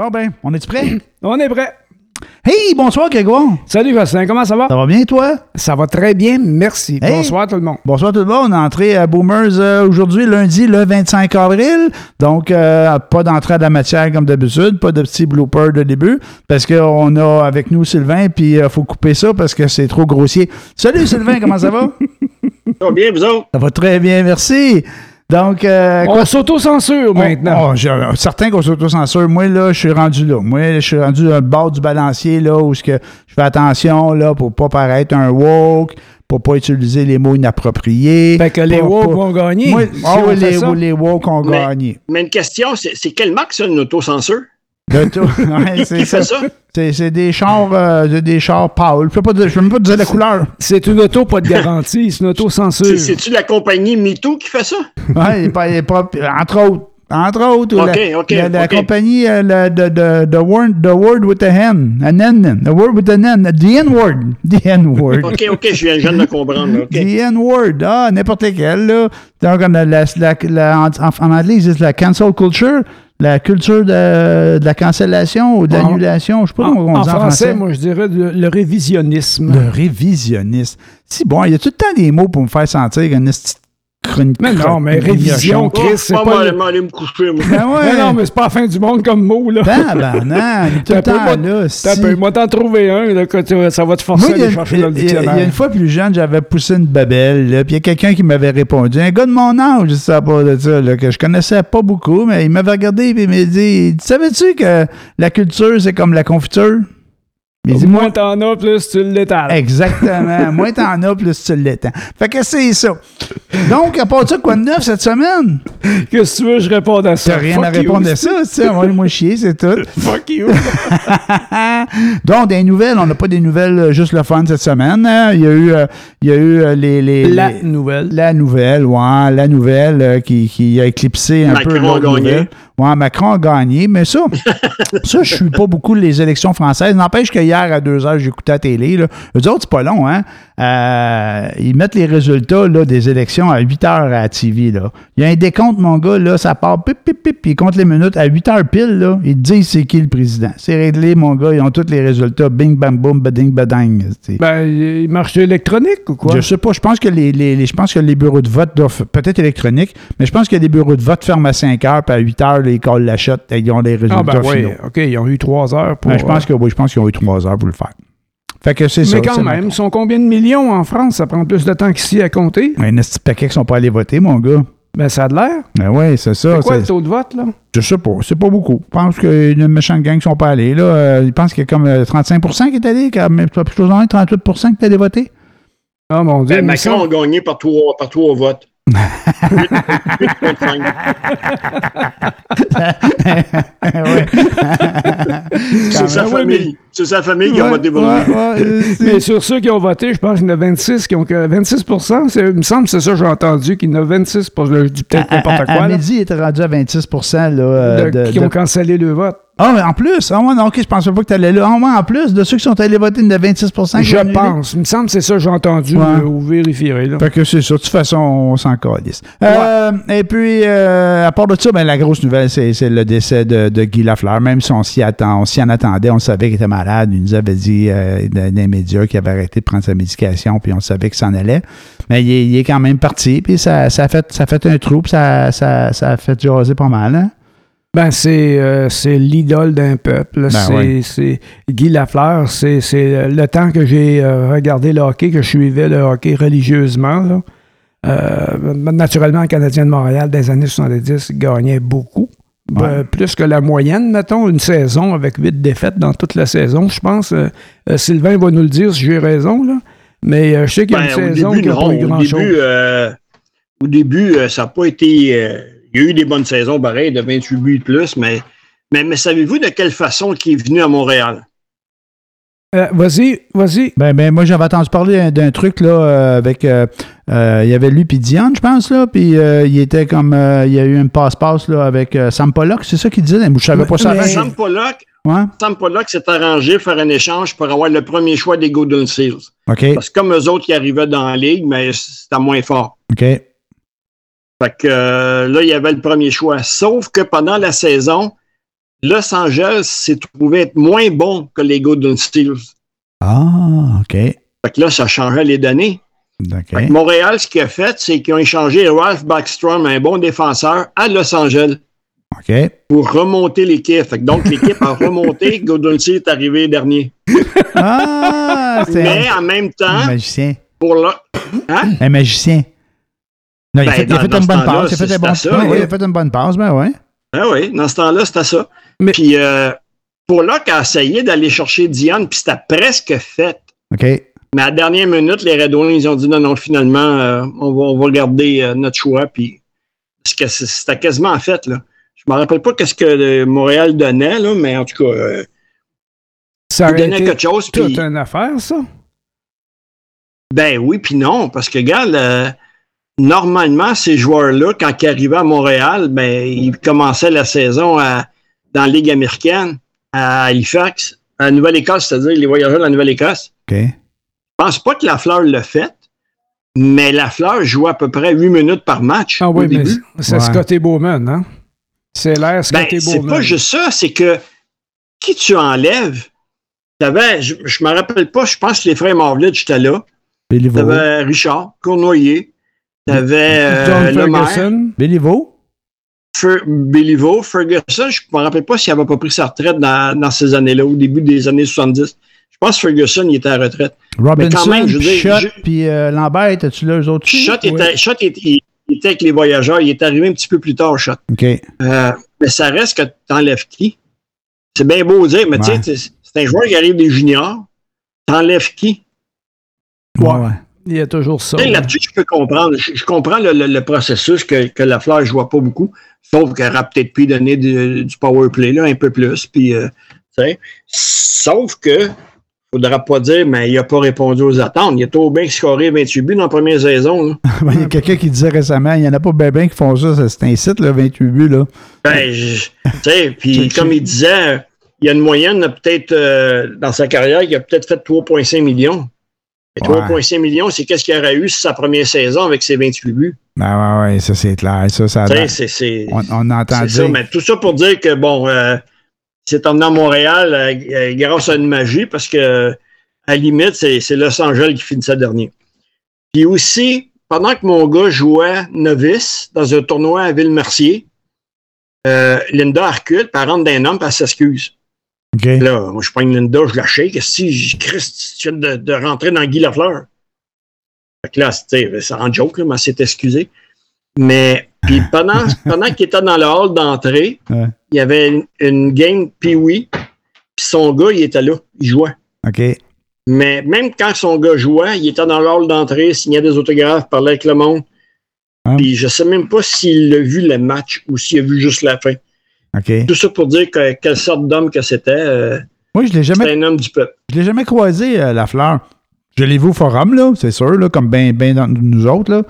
Bon ben, on est prêt? On est prêt. Hey, bonsoir Grégoire. Salut Jocelyn, comment ça va? Ça va bien toi? Ça va très bien, merci. Hey. Bonsoir tout le monde. Bonsoir tout le monde. On est entré à Boomers euh, aujourd'hui, lundi, le 25 avril. Donc, euh, pas d'entrée à la matière comme d'habitude, pas de petit blooper de début, parce qu'on a avec nous Sylvain, puis il faut couper ça parce que c'est trop grossier. Salut Sylvain, comment ça va? Ça va bien, vous autres? Ça va très bien, merci. Donc, euh, On s'auto-censure maintenant. Oh, j'ai- certain qu'on s'auto-censure. Moi, là, je suis rendu là. Moi, je suis rendu au bord du balancier, là, où ce que je fais attention, là, pour pas paraître un woke, pour pas utiliser les mots inappropriés. Fait que les woke vont gagner. Moi, si ah on oui, fait les, les woke ont Mais- gagné. Mais une question, c'est c'est quelle marque, ça, une autocensure? De tout. Ouais, c'est Qui fait ça. ça? C'est c'est des chars, euh, de- des chars pâles. Je peux pas, dire- je peux même pas te dire la couleur. C'est une auto, pas de garantie, c'est une auto-censure. C'est- C'est-tu la compagnie MeToo qui fait ça? Pas- entre autres. Entre autres, Ok, la, ok, la, la compagnie euh, la- de, de, the, word, the word with the N. An N. The word with an N. The N-word. The N-word. OK, OK, je viens jeune de comprendre. The N-word. Ah, n'importe lequel, là. Donc, on a la, la- la- en, en anglais, ils disent la cancel culture. La culture de, de la cancellation ou de En- l'annulation. Je sais pas En, comment on en dit en français, français. moi, je dirais le, le révisionnisme. Le révisionniste. Si bon, il y a tout le temps des mots pour me faire sentir une petite chronique. Mais non, mais révision, Oh, Chris, c'est moi, pas. moi, le- aller- me coucher, moi. Ben ouais. Mais non, mais c'est pas la fin du monde comme mot, là. Tabarnak, il est tout le temps là. Si. peu, moi t'en trouver un, là, que tu- ça va te forcer Moi, à il y, a, aller chercher dans le a- il y a dictionnaire. une fois plus jeune, j'avais poussé une babelle, là, puis il y a quelqu'un qui m'avait répondu, un gars de mon âge, je sais pas de ça, là, que je connaissais pas beaucoup, mais il m'avait regardé et il m'a dit, savais-tu que la culture, c'est comme la confiture? Dit, Moins t'en as, plus tu l'étales. Exactement. Moins t'en as, plus tu l'étends. Fait que c'est ça. Donc, à part ça, quoi de neuf cette semaine? Qu'est-ce que tu veux, je réponds à ça. T'as rien Fuck à you. répondre à ça, tu sais. Envoie-moi chier, c'est tout. Fuck you. Donc, des nouvelles, on n'a pas des nouvelles euh, juste le fun cette semaine. hein. Il y a eu, euh, il y a eu euh, les, les- La les- nouvelle. la nouvelle, ouais, la nouvelle euh, qui, qui a éclipsé un Macron peu l'autre a gagné. Ouais, Macron a gagné, mais ça, ça, je suis pas beaucoup les élections françaises. N'empêche que hier, à 2 heures, j'écoutais la télé. Là. Eux autres, c'est pas long, hein? Euh, ils mettent les résultats là, des élections à 8 heures à la TV. Là. Il y a un décompte, mon gars, là, ça part pip, pip, pip, puis ils comptent les minutes. À 8 heures pile, là, ils te disent c'est qui le président. C'est réglé, mon gars, ils ont tous les résultats. Bing, bam, boum, bading, badang. sais. Ben, il marche électronique ou quoi? Je sais pas. Je pense que les, les- les- je pense que les bureaux de vote doivent peut-être électroniques, mais je pense que les bureaux de vote ferment à 5 heures, puis à 8 heures, là, ils collent la shot et ils ont les résultats Ah, ben oui. finaux. OK, ils ont eu trois heures pour. Ben, je pense euh, que oui, je pense qu'ils ont eu 3 heures pour le faire. Fait que c'est ça. Mais quand même, sont combien de millions en France? Ça prend plus de temps qu'ici à compter. Il y a un petit paquet qui sont pas allés voter, mon gars. Ben, ça a de l'air. Ben oui, c'est ça. C'est quoi le taux de vote, là? Je sais pas. C'est pas beaucoup. Je pense qu'il y a une méchante gang qui sont pas allés. Là. Euh, ils pensent qu'il y a comme euh, 35% qui est allé, quand même, pas plus loin, 38 qui est allé voter. Ah, mon Dieu. Ben, mais Macron a gagné par trois, par trois votes. 8,5. ouais. C'est sa famille. C'est sa famille qui a voté pour Mais sur ceux qui ont voté, je pense qu'il y en a 26 qui ont que 26 c'est- Il me semble que c'est ça que j'ai entendu, qu'il y en a 26 Je dis peut-être n'importe à, quoi. à là, midi, il était rendu à 26 là, euh, de- de- qui de- ont cancellé le vote. Ah, mais en plus, ah, ouais, non, ok, je pensais pas que tu allais là. Ah, ouais, en plus, de ceux qui sont allés voter, il y en a 26 qui Je ont annulé. pense. Il me semble que c'est ça que j'ai entendu Ouais. euh, ou. Là. Fait que c'est ça. De toute façon, on s'en calisse. Euh, et puis, euh, à part de ça, ben, la grosse nouvelle, c'est le décès de, de Guy Lafleur. Même si on s'y attend, on s'y en attendait, on savait qu'il était malade. Il nous avait dit euh, dans les médias qu'il avait arrêté de prendre sa médication, puis on savait qu'il s'en allait. Mais il est, il est quand même parti, puis ça, ça, a fait, ça a fait un trou, puis ça, ça, ça a fait jaser pas mal. Hein? Ben, c'est euh, c'est l'idole d'un peuple. Ben c'est oui. Guy Lafleur. C'est c'est le temps que j'ai euh, regardé le hockey, que je suivais le hockey religieusement. Là. Euh, naturellement, le Canadien de Montréal, des années 70, gagnait beaucoup. Ouais. Euh, plus que la moyenne, mettons, une saison avec huit défaites dans toute la saison. Je pense, euh, euh, Sylvain va nous le dire si j'ai raison, là. mais euh, je sais qu'il y a Ben, une au saison début, qui n'a non. pas eu Au grand-chose. début, euh, au début euh, ça n'a pas été. Il y a eu des bonnes saisons, pareil, de 28 buts de plus, mais, mais, mais savez-vous de quelle façon il est venu à Montréal? Euh, vas-y, vas-y. Ben, ben, moi, j'avais entendu parler d'un- truc, là, euh, avec. euh, euh, il y avait lui puis Diane, je pense, là. Puis euh, il était comme. euh, il y a eu un passe-passe, là, avec euh, Sam Pollock. C'est ça qu'il disait? Je savais pas ça Mais-. Sam Pollock, Ouais. Sam Pollock s'est arrangé pour faire un échange pour avoir le premier choix des Golden Seals. OK. Parce que comme eux autres, ils arrivaient dans la ligue, mais c'était moins fort. OK. Fait que euh, là, il y avait le premier choix. Sauf que pendant la saison, Los Angeles s'est trouvé être moins bon que les Golden Steelers. Ah, OK. Fait que là, ça changeait les données. OK. Fait que Montréal, ce qu'il a fait, c'est qu'ils ont échangé Ralph Backstrom, un bon défenseur, à Los Angeles OK. pour remonter l'équipe. Donc, l'équipe a remonté. Golden State est arrivé dernier. Ah, c'est Mais en même un temps, magicien. pour le. Hein? Un magicien. Non, il a Ben, fait, il a fait une bonne passe. Il a fait bon c'était ça, Oui, oui. il a fait une bonne passe, ben ouais. Ah oui, dans ce temps-là, c'était ça. Mais- Puis euh, pour Locke a essayé d'aller chercher Diane, puis c'était presque fait. OK. Mais à la dernière minute, les Red Wings ils ont dit non, non, finalement, euh, on, va, on va garder euh, notre choix. Puis parce que c- c'était quasiment fait. Là. Je me rappelle pas qu'est-ce que euh, Montréal donnait, là, mais en tout cas, euh, Ça il donnait été quelque chose. toute Puis, une affaire, ça? ben oui, puis non, parce que regarde, euh, normalement, ces joueurs-là, quand ils arrivaient à Montréal, ben ils commençaient la saison à- dans la Ligue américaine, à Halifax, à Nouvelle-Écosse, c'est-à-dire les voyageurs de la Nouvelle-Écosse. OK. Je pense pas que la fleur l'a fait, mais la fleur joue à peu près 8 minutes par match. Ah oui, au mais début. c'est Ouais. Scotty Bowman, hein? C'est l'air Ben, Scotty c'est Bowman. pas juste ça, c'est que qui tu enlèves, t'avais, je, je me rappelle pas, je pense que les frères Marvlet, j'étais là. T'avais Richard, Cournoyer, t'avais John euh, Ferguson. Billy Vaux? Fer- Béliveau, Ferguson, je me rappelle pas s'il avait pas pris sa retraite dans, dans ces années-là, au début des années 70. Je pense que Ferguson, il était à la retraite. Robinson, même, je veux puis dire, Schott, je- puis euh, Lambert, étais-tu là, eux autres? Oui. était, Schott était- il, il était avec les voyageurs, il est arrivé un petit peu plus tard, Schott. OK. Euh, mais ça reste que t'enlèves qui? C'est bien beau dire, mais Ouais. tu sais, c'est un joueur qui arrive des juniors. T'enlèves qui? Ouais. Il y a toujours ça. Tu sais, Là-dessus, je peux comprendre. Je, je comprends le, le- le processus que, que la fleur ne joue pas beaucoup, sauf qu'elle aurait peut-être pu donner du, du power play là, un peu plus. Puis, euh, sauf que faudra pas dire, mais il n'a pas répondu aux attentes. Il a trop bien scoré 28 buts dans la première saison. Il y a quelqu'un qui disait récemment, il n'y en a pas bien ben qui font ça, c'est un site, là, 28 buts, là. Ben, je- tu sais, puis comme il disait, il y a une moyenne, peut-être, euh, dans sa carrière, il a peut-être fait 3,5 millions. Et Ouais. 3,5 millions, c'est qu'est-ce qu'il aurait eu sur sa première saison avec ses 28 buts? Ben ouais, ouais, ça c'est clair. Ça, ça on, on entend ça, mais tout ça pour dire que, bon, euh, c'est emmené à Montréal euh, euh, grâce à une magie parce que, à la limite, c'est c'est Los Angeles qui finissait dernier. Puis aussi, pendant que mon gars jouait novice dans un tournoi à Ville-Mercier, euh, Linda elle rentre d'un homme, elle s'excuse. Là, moi, je prends Linda, je la shake. Si je Christ, tu viens de, de rentrer dans Guy Lafleur. Fait que là, c'était- c'est en joke, là, mais elle s'est excusée. Mais, puis pendant, pendant qu'il était dans le hall d'entrée, Ouais. il y avait une, une game Pee-Wee, puis son gars, il était là, il jouait. OK. Mais même quand son gars jouait, il était dans le hall d'entrée, signait des autographes, parlait avec le monde. Puis je sais même pas s'il a vu le match ou s'il a vu juste la fin. Tout ça pour dire que, quelle sorte d'homme que c'était. euh, Moi, je l'ai jamais c'était un homme du peuple. Je l'ai jamais croisé, euh, la fleur. Je l'ai vu au forum, là, c'est sûr, là, comme bien ben dans nous autres, là.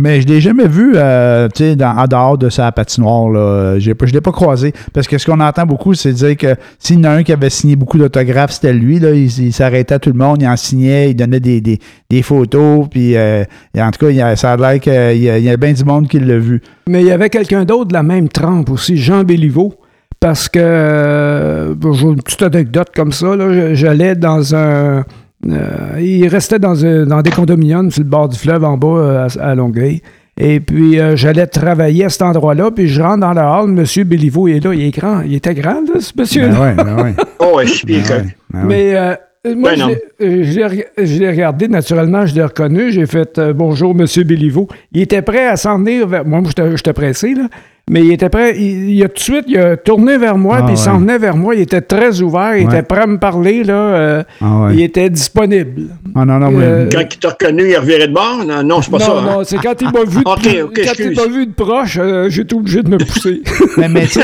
Mais je l'ai jamais vu, euh, dans- en dehors de sa patinoire, là. Je l'ai pas croisé. Parce que ce qu'on entend beaucoup, c'est dire que s'il y en a un qui avait signé beaucoup d'autographes, c'était lui, là. Il, s'arrêtait à tout le monde, il en signait, il donnait des, des, photos, puis euh, en tout cas, il a- ça a l'air qu'il y y a bien du monde qui l'a vu. Mais il y avait quelqu'un d'autre de la même trempe aussi, Jean Béliveau. Parce que, euh, une petite anecdote comme ça, j'allais dans un... euh, il restait dans, un- dans des condominiums sur le bord du fleuve en bas euh, à, à Longueuil. Et puis, euh, j'allais travailler à cet endroit-là, puis je rentre dans le hall, M. Béliveau est là, il est grand, il était grand, là, ce monsieur-là. Ben ouais, ben ouais. Oh, ouais, je suis bien Ben ouais, ben ouais. Mais euh, moi, Ben je l'ai- regardé, naturellement, je l'ai reconnu. J'ai fait euh, bonjour, Monsieur Béliveau. Il était prêt à s'en venir vers moi. Moi, j'étais- j'étais pressé, là. Mais il était prêt. Il, il a tout de suite, il a tourné vers moi, Ah, puis il s'en ouais. venait vers moi. Il était très ouvert. Il Ouais. était prêt à me parler, là. euh, Ah ouais. Il était disponible. Ah non, non, mais- Euh, Quand il t'a reconnu, il revirait de bord? Non, non c'est pas non, ça. hein? non, c'est quand il m'a vu vu de proche, euh, j'ai été obligé de me pousser. mais, mais tu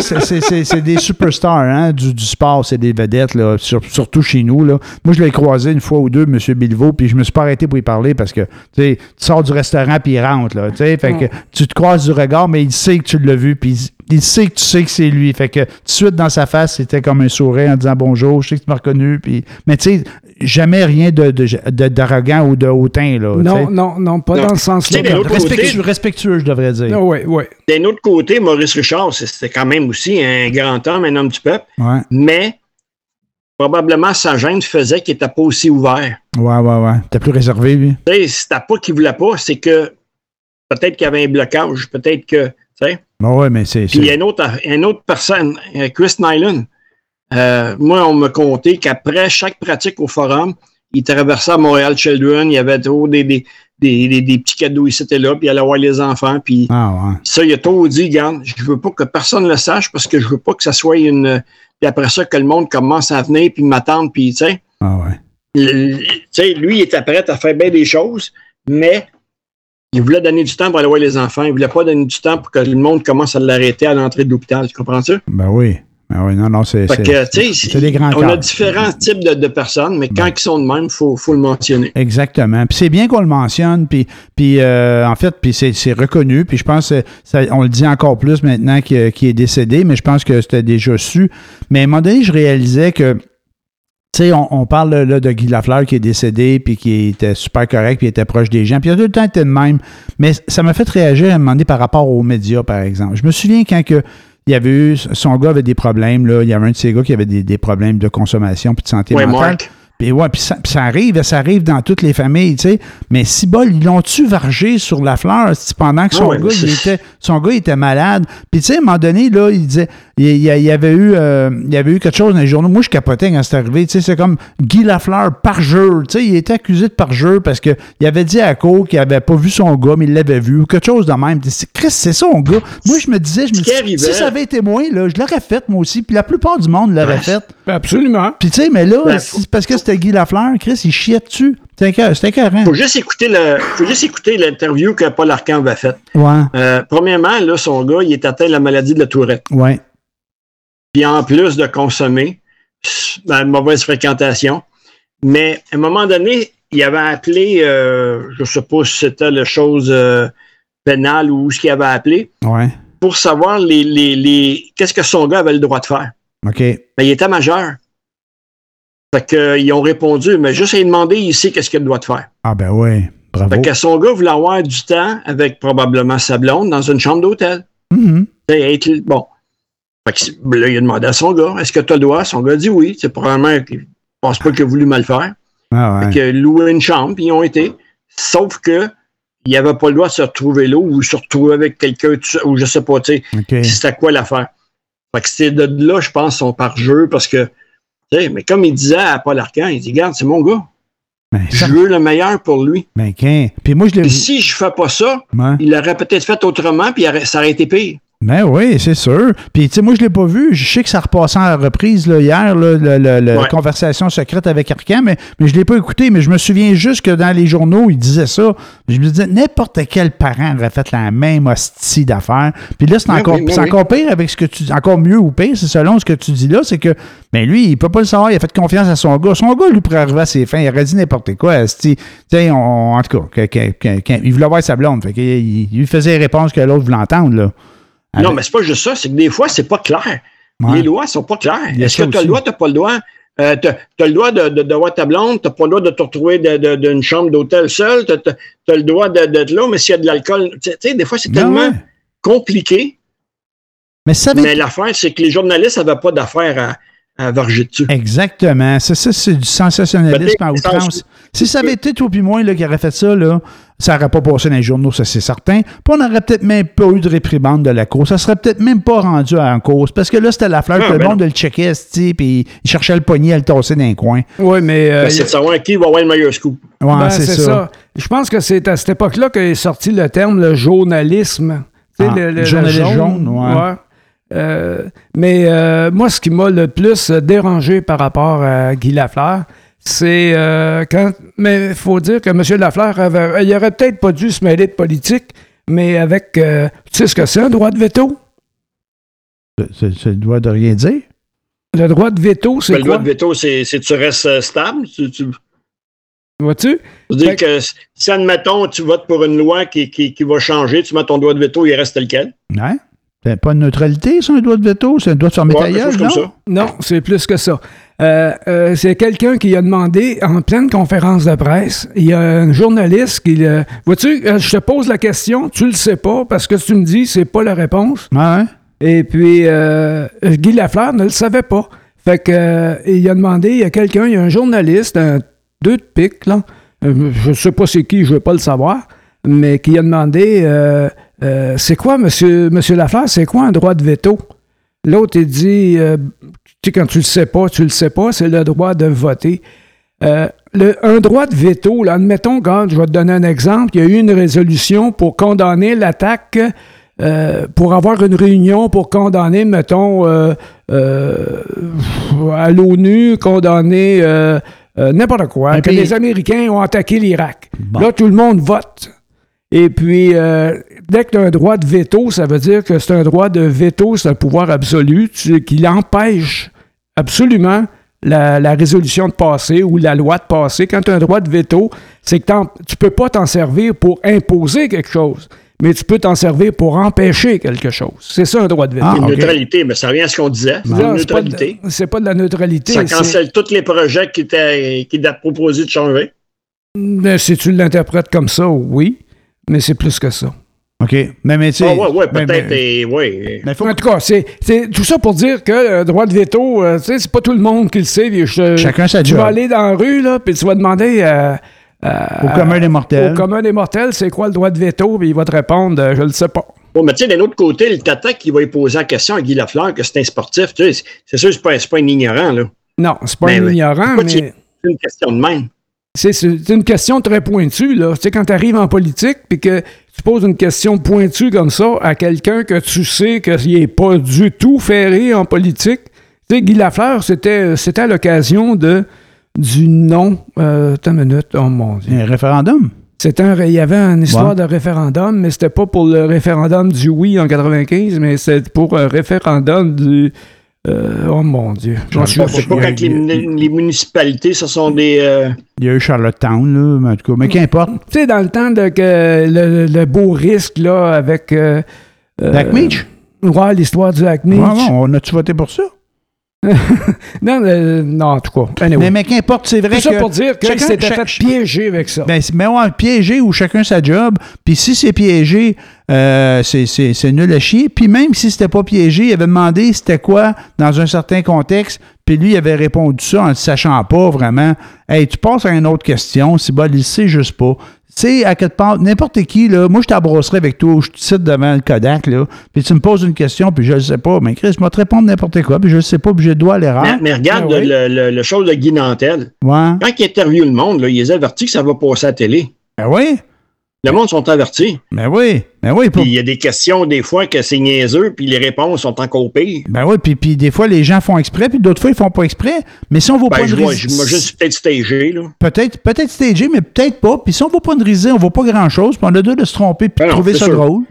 sais, c'est- des superstars hein, du, du sport, c'est des vedettes, là, sur- surtout chez nous. Là. Moi, je l'ai croisé une fois ou deux, M. Bilvaux, puis je me suis pas arrêté pour y parler parce que tu sors du restaurant puis il rentre. Là, fait que tu te croises du regard, mais il sait que tu l'as vu, puis il, il sait que tu sais que c'est lui. Fait que tout de suite dans sa face, c'était comme un sourire en disant bonjour, je sais que tu m'as reconnu. Puis, mais tu sais, jamais rien de, de- de- d'arrogant ou de hautain. Là, Non, non, non, pas Non. dans le sens là. Respectueux, respectueux, je devrais dire. Oui, oui. D'un autre côté, Maurice Richard, c'est- c'était quand même aussi un grand homme, un homme du peuple, Ouais, mais probablement sa gêne faisait qu'il n'était pas aussi ouvert. ouais, ouais. ouais. T'es plus réservé, lui. Tu sais, c'était pas qu'il voulait pas, c'est que peut-être qu'il y avait un blocage, peut-être que, sais? Ouais, mais c'est. Puis il y a une autre, une autre personne, euh, Chris Nyland. Euh, moi, on me contait qu'après chaque pratique au forum, il traversait à Montréal Children, il y avait trop des, des, des, des- des petits cadeaux ici et là, puis il allait voir les enfants, puis Ah, ouais. ça, il a tout dit, regarde, je veux pas que personne le sache parce que je veux pas que ça soit une. Puis après ça, que le monde commence à venir, puis m'attendre, puis tu sais. Ah, ouais. le- tu sais, lui, il était prêt à faire bien des choses, mais il voulait donner du temps pour aller voir les enfants. Il voulait pas donner du temps pour que le monde commence à l'arrêter à l'entrée de l'hôpital. Tu comprends ça? Ben oui. Ben oui, non, non, c'est. Des grands on a différents types de, de personnes, mais quand ils sont de même, il faut, faut le mentionner. Exactement. Puis c'est bien qu'on le mentionne, puis, puis euh, en fait, puis c'est, reconnu, puis je pense que ça, on le dit encore plus maintenant qu'il, est décédé, mais je pense que c'était déjà su. Mais à un moment donné, je réalisais que, sais, on, on parle là, de Guy Lafleur qui est décédé, puis qui était super correct, puis était proche des gens, puis il a tout le temps été de même. Mais ça m'a fait réagir à un moment donné par rapport aux médias, par exemple. Je me souviens quand que il y avait eu, son gars avait des problèmes, là, il y avait un de ses gars qui avait des, des problèmes de consommation puis de santé Ouais, mentale. Marc. Puis ouais, puis ça, ça arrive, ça arrive dans toutes les familles, tu sais. Mais si bol, ils l'ont-tu vargé sur la fleur c'est pendant que son ouais, gars, il était, son gars il était malade? Puis tu sais, à un moment donné, là, il disait, il, avait eu, euh, il y avait eu quelque chose dans les journaux. Moi, je capotais quand c'est arrivé. Tu sais, c'est comme Guy Lafleur parjure. Tu sais, il était accusé de parjure parce que il avait dit à Cour qu'il avait pas vu son gars, mais il l'avait vu ou quelque chose de même. C'est- Chris, c'est son gars. Moi, je me disais, je me Ce qui dis, arrivait- si ça avait été moi, là, je l'aurais fait moi aussi. Puis la plupart du monde l'aurait Ouais. fait. Absolument. Puis tu sais, mais là, Ben, c'est parce que c'était Guy Lafleur, Chris, il chiait dessus. C'était écœurant. Faut juste écouter le, faut juste écouter l'interview que Paul Arcand avait faite. Ouais, Euh, premièrement, là, son gars, il est atteint de la maladie de la tourette. ouais. Puis en plus de consommer, ben, mauvaise fréquentation. Mais à un moment donné, il avait appelé, euh, je ne sais pas si c'était la chose euh, pénale ou ce qu'il avait appelé, Ouais. pour savoir les, les, les, qu'est-ce que son gars avait le droit de faire. OK. Ben, il était majeur. Fait que, euh, ont répondu, mais juste à lui demander ici qu'est-ce qu'il a le droit de faire. Ah, ben ouais. Bravo. Fait que son gars voulait avoir du temps avec probablement sa blonde dans une chambre d'hôtel. Sais, être- bon. Fait que là, il a demandé à son gars, est-ce que tu as le droit? Son gars a dit oui. C'est probablement qu'il ne pense pas qu'il a voulu mal faire. Ah, ouais. Fait a loué une chambre, puis ils ont été. Sauf que il n'avait pas le droit de se retrouver là ou se retrouver avec quelqu'un, ou je sais pas, tu sais, OK. c'était quoi l'affaire? Fait que c'est de là, je pense, son par-jeu, parce que, mais comme il disait à Paul Arcand, il dit, regarde, c'est mon gars. Ben, Je veux le meilleur pour lui. ben, qu'un- Puis moi, je l'ai Puis si je fais pas ça, il aurait peut-être fait autrement, puis ça aurait été pire. Ben oui, c'est sûr. Puis, tu sais, moi, je l'ai pas vu. Je sais que ça repassait en reprise là, hier, là, le- le- le- Ouais. conversation secrète avec Arcan, mais, mais je l'ai pas écouté. Mais je me souviens juste que dans les journaux, il disait ça. Je me disais, n'importe quel parent aurait fait la même hostie d'affaires. Puis là, c'est Ben encore, oui, ben oui. encore pire avec ce que tu dis. Encore mieux ou pire, c'est selon ce que tu dis là, c'est que, ben lui, il peut pas le savoir. Il a fait confiance à son gars. Son gars, lui, pourrait arriver à ses fins. Il aurait dit n'importe quoi. Tu sais, on- en tout cas, que- que- que- que- il voulait voir sa blonde. Fait qu'il- il, il lui faisait les réponses que l'autre voulait entendre, là. Non, mais c'est pas juste ça, c'est que des fois, c'est pas clair. Ouais. Les lois sont pas claires. Est-ce que tu as aussi. le droit, tu n'as pas le droit? Euh, tu as, le droit de, de, de voir ta blonde, tu n'as pas le droit de te retrouver de- de- d'une chambre d'hôtel seul, tu as, le droit d'être là, mais s'il y a de l'alcool, tu sais, des fois, c'est Ben tellement ouais. compliqué, Mais ça mais l'affaire, c'est que les journalistes n'avaient pas d'affaire à, à. Exactement. C'est ça, c'est du sensationnalisme Ben, à outrance. Si ça avait été toi puis moi là, qui aurait fait ça, là, ça n'aurait pas passé dans les journaux, ça c'est certain. Puis on n'aurait peut-être même pas eu de réprimande de la cause. Ça serait peut-être même pas rendu en cause. Parce que là, c'était la fleur Ah, que le ben monde le checkait, puis il cherchait le poignet à le tasser dans un coin. Oui, mais. euh, Ben, c'est de savoir qui va avoir le meilleur scoop. Ouais, Ben, c'est ça. ça. Je pense que c'est à cette époque-là qu'est sorti le terme le journalisme. Ah, le, le- le journaliste jaune, jaune, ouais. Euh, mais euh, moi, ce qui m'a le plus dérangé par rapport à Guy Lafleur, c'est euh, quand. Mais il faut dire que M. Lafleur, avait, il aurait peut-être pas dû se mêler de politique, mais avec. euh, tu sais ce que c'est, un droit de veto? C'est- le droit de rien dire. Le droit de veto, c'est le droit de veto, c'est tu restes stable. Tu, tu, Vois-tu? veux dire Fait- que si, admettons, tu votes pour une loi qui, qui, qui va changer, tu mets ton droit de veto, il reste tel quel. Ouais. C'est pas une neutralité, ça, un droit de veto? C'est un droit de fermer Ouais, ta quelque gueule, chose non? comme ça. Non, c'est plus que ça. Euh, euh, c'est quelqu'un qui a demandé en pleine conférence de presse. Il y a un journaliste qui. Vois-tu, euh, je te pose la question, tu le sais pas, parce que tu me dis, c'est pas la réponse. Ouais. Et puis, euh, Guy Lafleur ne le savait pas. Fait que, euh, il a demandé, il y a quelqu'un, il y a un journaliste, un deux de pique, là. Euh, je sais pas c'est qui, je veux pas le savoir, mais qui a demandé, euh, c'est quoi, monsieur, monsieur Lafleur, c'est quoi un droit de veto? L'autre, il dit, euh, tu sais, quand tu le sais pas, tu le sais pas, c'est le droit de voter. Euh, le- un droit de veto, là, admettons, regarde, je vais te donner un exemple. Il y a eu une résolution pour condamner l'attaque, euh, pour avoir une réunion pour condamner, mettons, euh, euh, à l'ONU, condamner n'importe quoi, Un que pays. les Américains ont attaqué l'Irak. Bon. Là, tout le monde vote. Et puis, euh, dès que tu as un droit de veto, ça veut dire que c'est un droit de veto, c'est un pouvoir absolu tu- qui empêche absolument la, la résolution de passer ou la loi de passer. Quand tu as un droit de veto, c'est que tu peux pas t'en servir pour imposer quelque chose, mais tu peux t'en servir pour empêcher quelque chose. C'est ça un droit de veto. Ah, Une neutralité, mais ça revient à ce qu'on disait. C'est une pas de- neutralité. C'est pas de la neutralité. Ça cancelle tous les projets qui étaient, qui étaient proposés de changer. Mais Si tu l'interprètes comme ça, oui, mais c'est plus que ça. OK. Mais, mais tu sais. Ah, ouais, ouais, mais- peut-être. mais- et- ouais. mais faut- En tout cas, c'est c'est tout ça pour dire que le droit de veto, euh, tu sais, c'est pas tout le monde qui le sait. puis je- Chacun sa Tu job. vas aller dans la rue, là, puis tu vas demander euh, euh, Au commun des mortels. au commun des mortels, c'est quoi le droit de veto, puis il va te répondre, euh, je le sais pas. Bon, mais tu sais, d'un autre côté, le tata qui va y poser la question à Guy Lafleur que c'est un sportif, tu sais, c'est sûr, c'est pas, c'est pas un ignorant, là. Non, c'est pas Ben un ignorant, mais C'est une question de même? C'est une question très pointue, là. Tu sais, quand tu arrives en politique, puis que tu poses une question pointue comme ça à quelqu'un que tu sais qu'il n'est pas du tout ferré en politique. Tu sais, Guy Lafleur, c'était c'était à l'occasion de du non. Euh, attends une minute, oh mon Dieu. Un référendum? C'était un, il y avait une histoire Ouais. de référendum, mais c'était pas pour le référendum du oui en 95, mais c'était pour un référendum du. Euh, oh mon Dieu. Je Bon, c'est pas. quand les, les municipalités, ce sont des. euh, Il y a eu Charlottetown, là, mais en tout cas. Mais qu'importe. Tu sais, dans le temps de que le, le beau risque, là, avec. Euh, euh, Meach? Ouais, l'histoire du Meach. On a-tu voté pour ça? Non, euh, non, en tout cas. Anyway. Mais, mais qu'importe, c'est vrai Tout ça que. pour dire que c'était fait piéger avec ça. Ben, mais ouais, piégé ou chacun sa job. Puis si c'est piégé, euh, c'est- nul à chier. Puis même si c'était pas piégé, il avait demandé c'était quoi dans un certain contexte. Puis lui, il avait répondu ça en ne sachant pas vraiment. Hey, tu passes à une autre question. C'est bon, il sait juste pas. Tu sais, à quelque part, n'importe qui, là, moi, je t'abrasserai avec toi, je te cite devant le Kodak, là, puis tu me poses une question, puis je le sais pas. Mais Chris, je vais te répondre n'importe quoi, puis je le sais pas, puis j'ai le doigt à l'erreur. mais, mais regarde Ah oui. le, le, le show de Guy Nantel. Ouais. Quand il interviewe le monde, là, il les avertit que ça va passer à la télé. Ben oui? Le monde sont avertis. Ben oui. Ben oui. pour- Puis il y a des questions, des fois, que c'est niaiseux, puis les réponses sont encore pires. Ben oui, puis, puis des fois, les gens font exprès, puis d'autres fois, ils font pas exprès. Mais si on va Ben, pas je risée- je moi, juste peut-être stagé, là. peut-être, peut-être stagé, mais peut-être pas. Puis si on va pas de risée, on voit pas grand-chose, puis on a deux de se tromper, puis Ben non, trouver ça sûr. drôle.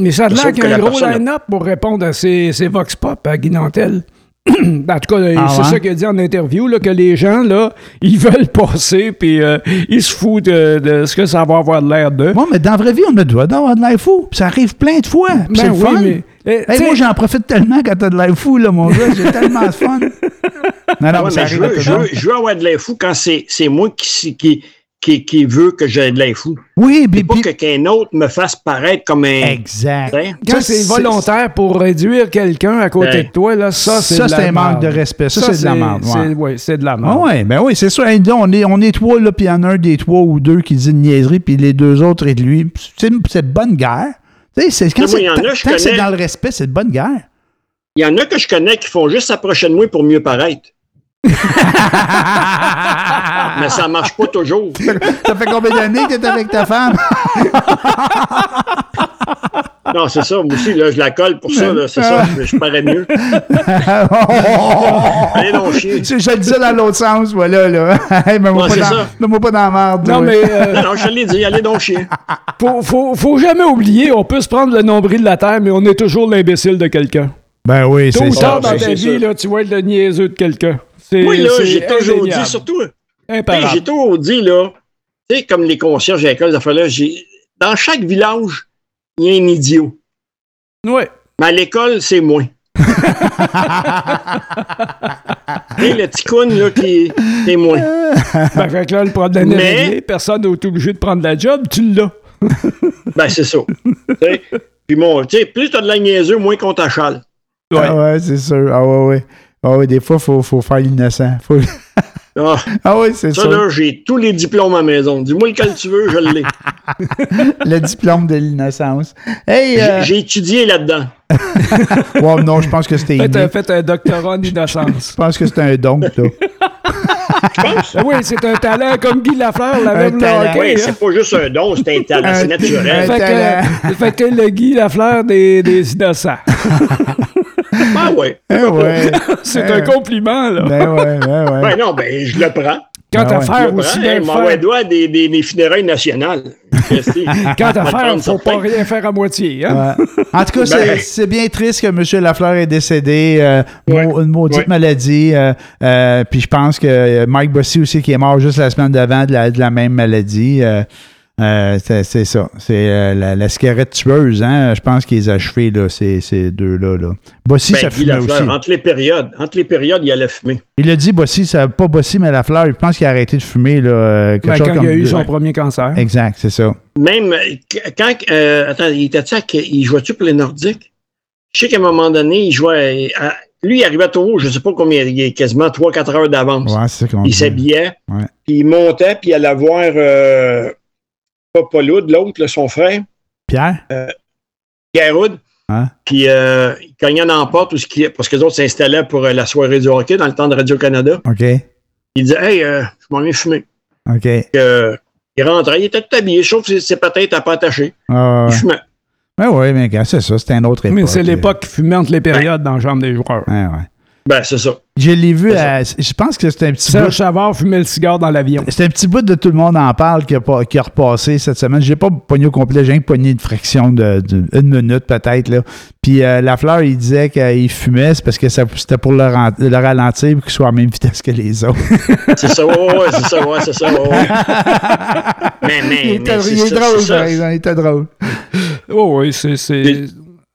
Mais ça a l'air qu'il y a un gros line-up pour répondre à ces, ces Vox Pop à Guy Nantel. en tout cas, Ah c'est ouais? ça qu'il a dit en interview, là, que les gens, là, ils veulent passer, puis euh, ils se foutent de, de ce que ça va avoir de l'air d'eux. Bon, mais dans la vraie vie, on a le droit d'avoir de l'air fou. Ça arrive plein de fois. C'est Ben oui, fun. mais- eh, Hey, t'sais- moi, j'en profite tellement quand t'as de l'air fou, là, mon gars. J'ai tellement de fun. Non, non, Ouais, mais mais je veux, je, le veux, monde. je veux avoir de l'info quand c'est c'est moi qui, qui, qui, qui veut que j'ai de l'info. Oui, puis... Pas que qu'un autre me fasse paraître comme un. Exact. Hein? Quand Ça, c'est volontaire pour réduire quelqu'un à côté Ben, de toi, là, ça, c'est ça, de la c'est un manque de respect. Ça, c'est de la merde, ouais. c'est- ouais, c'est de la Ah merde. ouais, ben oui, c'est ça. On, est, on est trois, là, puis il y en a un des trois ou deux qui dit une niaiserie, puis les deux autres et de lui. C'est c'est de bonne guerre. Tu sais, c'est- quand c'est connais. dans le respect, c'est de bonne guerre. Il y en a que je connais qui font juste s'approcher de moi pour mieux paraître. Mais ça marche pas toujours. Ça fait combien d'années que t'es avec ta femme? Non, c'est ça. Moi aussi, là, je la colle pour ça. là, C'est ça. Je, je parais mieux. Allez donc chier. Je le disais dans l'autre sens, voilà, là. Hey, mets-moi Ouais, pas, c'est dans- ça. mets-moi pas dans la merde. Non, toi. mais euh, Non, non, je l'ai dit. Allez donc chier. faut, faut, faut jamais oublier, on peut se prendre le nombril de la terre, mais on est toujours l'imbécile de quelqu'un. Ben oui, Tôt c'est ou ça. tard dans ta vie, là, tu vas être le niaiseux de quelqu'un. C'est- Oui, là, c'est j'ai toujours dit, surtout. Imparable. J'ai toujours dit, là, tu sais, comme les concierges à l'école, là, j'ai dans chaque village, il y a un idiot. Ouais. Mais à l'école, c'est moins. Et le ticoun, là, qui est moins. Ben, fait que là, le problème est Mais- réglé. Personne n'est obligé de prendre la job. Tu l'as. Ben, c'est ça. Tu sais, Puis bon, tu sais, plus t'as de la niaiseux, moins qu'on t'achale. Ah ouais, c'est sûr. Ah ouais, ouais. Ah ouais, des fois, il faut, faut faire l'innocent. Faut- Ah, Ah ouais, c'est ça, ça. là, j'ai tous les diplômes à la maison. Dis-moi lequel tu veux, je l'ai. Le diplôme de l'innocence. Hey, euh, J'ai étudié là-dedans. wow, non, je pense que c'était Faites, inné. un- doctorat d'innocence. Je pense que c'est un don, là. Ben oui, c'est un talent comme Guy Lafleur l'avait hockey, Oui, c'est pas juste un don, c'est un talent, c'est naturel. un- Fait que, fait que le Guy Lafleur des, des innocents. Ah ouais. Ah ouais. C'est un compliment, là. Ben ouais, ben ouais. Ben non, ben je le prends. Quand Ah à ouais. Aussi Hey, faire. doigt des, des, des funérailles nationales. Quand à Va faire, prendre faut pas rien faire à moitié. Hein? Ouais. En tout cas, c'est- Ben- c'est bien triste que M. Lafleur est décédé. euh, Ouais. une maudite Ouais. maladie. euh, euh, puis je pense que Mike Bossy aussi, qui est mort juste la semaine d'avant de la, de la même maladie. Euh, c'est ça. C'est euh, la, la cigarette tueuse. Hein? Je pense qu'ils ont achevé là, ces, ces deux-là. Là. Bossy, Ben, ça fumait aussi. entre les périodes, entre les périodes, il allait fumer. Il a dit Bossy, ça pas Bossy, mais Lafleur. Je pense qu'il a arrêté de fumer. Là, euh, quelque Ben, chose quand comme il a eu deux- son premier cancer. Exact, c'est ça. Même qu- quand. euh, attends, il était-tu à- il jouait-tu pour les Nordiques? Je sais qu'à un moment donné, il jouait. à- lui, il arrivait tôt, je ne sais pas combien, il est quasiment 3-4 heures d'avance. Ouais, c'est ça qu'on Il s'habillait, Ouais. puis il montait, puis il allait voir. Euh, pas Pauloud, l'autre, là, son frère, Pierre? Garoud. Hein? Puis euh, il cognait dans la porte où ce qui- parce que les autres s'installaient pour euh, la soirée du hockey dans le temps de Radio-Canada. OK. Il disait Hey, euh, je m'en viens fumer. OK. Euh, il rentrait, il était tout habillé, sauf ses, ses patins à pas attachées. Ah, Il ouais. fumait. Ouais, ouais, mais gars, c'est ça. C'était une autre époque. Mais c'est l'époque qui fumait entre les périodes dans la chambre des joueurs. Ouais, ouais. Ben, c'est ça. Je l'ai vu C'est à. Je pense que c'était un petit Serge bout. Savard fumait le cigare dans l'avion. C'était un petit bout de tout le monde en parle qui a, pas- qui a repassé cette semaine. J'ai pas pogné au complet, j'ai que pogné une fraction de, de- une minute peut-être. Là. Puis euh, Lafleur, il disait qu'il fumait, c'est parce que ça- c'était pour le, ralentir pour qu'il soit à la même vitesse que les autres. C'est ça, ouais, ouais, c'est ça, ouais, c'est ça, ouais, ouais. Mais, mais, il était, c'est il est ça, drôle, c'est ça. il était drôle. Oh oui, c'est c'est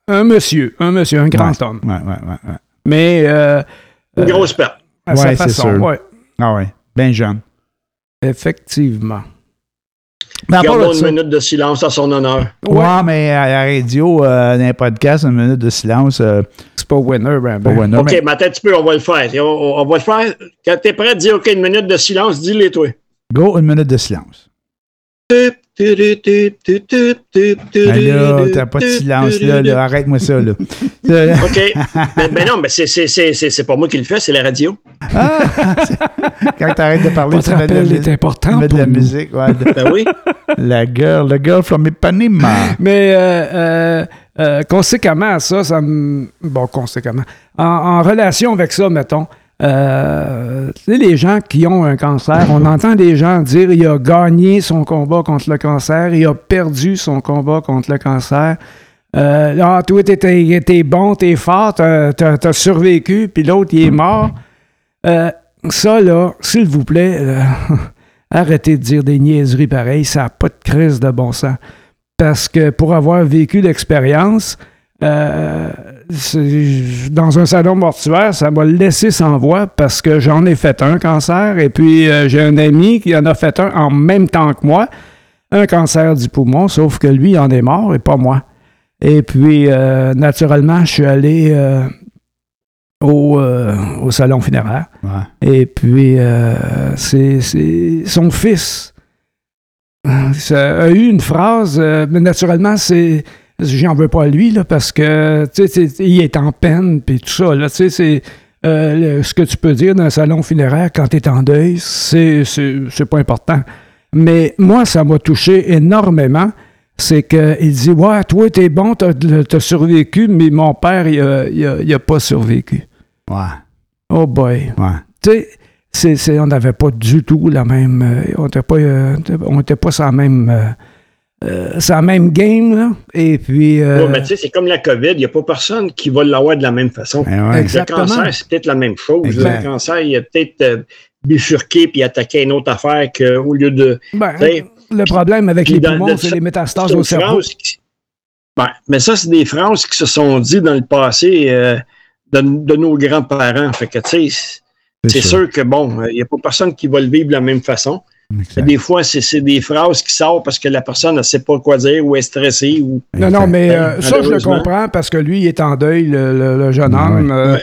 un monsieur, un monsieur, un grand Ouais. homme. Ouais, ouais, ouais, ouais. Mais euh, Une grosse perte. à sa Ouais, c'est façon, sûr. ouais, Ah ouais, bien jeune. effectivement. Mais Gardons une minute de silence à son honneur. Ouais, Ouais. mais à la radio, euh, dans un podcast, une minute de silence, euh, C'est pas winner, ben, pas ben. winner, OK, mais- mais attends un petit peu, on va le faire. On va le faire. Quand t'es prêt, dis OK, une minute de silence, dis-les, toi. Go, une minute de silence. Ben là, t'as pas de silence, là, là, arrête-moi ça, là. OK. Ben, ben non, mais c'est- c'est- c'est c'est- c'est pas moi qui le fais, c'est la radio. ah, quand t'arrêtes de parler, Votre tu mets de la, appel est important mets de pour la nous. musique. Ouais, de- Ben oui. la girl, the girl from Ipanema. Mais euh, euh, euh, conséquemment à ça, ça me. Bon, conséquemment. En, en relation avec ça, mettons, euh, les gens qui ont un cancer, on entend des gens dire il a gagné son combat contre le cancer, il a perdu son combat contre le cancer. Euh, ah, toi, t'es, t'es- bon, t'es fort, t'as survécu, puis l'autre, il est mort. Euh, ça, là, s'il vous plaît, euh, arrêtez de dire des niaiseries pareilles, ça n'a pas de crise de bon sens parce que pour avoir vécu l'expérience, euh, dans un salon mortuaire, ça m'a laissé sans voix parce que j'en ai fait un cancer et puis euh, j'ai un ami qui en a fait un en même temps que moi, un cancer du poumon, sauf que lui en est mort et pas moi. Et puis, euh, naturellement, je suis allé au, au salon funéraire. Ouais. Et puis, c'est son fils. Ça a eu une phrase, mais naturellement, c'est. J'en veux pas à lui, là, parce que, tu sais, il est en peine, puis tout ça, là, tu sais, c'est. euh, ce que tu peux dire d'un salon funéraire quand tu es en deuil, c'est pas important. Mais moi, ça m'a touché énormément. C'est qu'il dit Ouais, toi, t'es bon, t'as as survécu, mais mon père, il a, il a- il a pas survécu. Ouais. Oh boy Ouais. tu sais, on n'avait pas du tout la même. euh, on n'était pas, euh, on était pas sur la même. Euh, sur la même game, là. Et puis. euh, Ouais, mais tu sais, c'est comme la COVID, il n'y a pas personne qui va l'avoir de la même façon. Ben ouais. Exactement. Le cancer, c'est peut-être la même chose. Exact. Le cancer, il a peut-être euh, bifurqué puis attaqué une autre affaire qu'au lieu de. ben, le problème avec les poumons, c'est les métastases c'est au cerveau. qui- Ben, mais ça, c'est des phrases qui se sont dites dans le passé. euh, de, de nos grands-parents. Fait que, tu sais, c'est sûr. que, bon, il n'y a pas personne qui va le vivre de la même façon. Des fois, c'est des phrases qui sortent parce que la personne ne sait pas quoi dire ou est stressée. Ou... Non, non, mais euh, ça, je le comprends parce que lui, il est en deuil, le, jeune homme. Euh,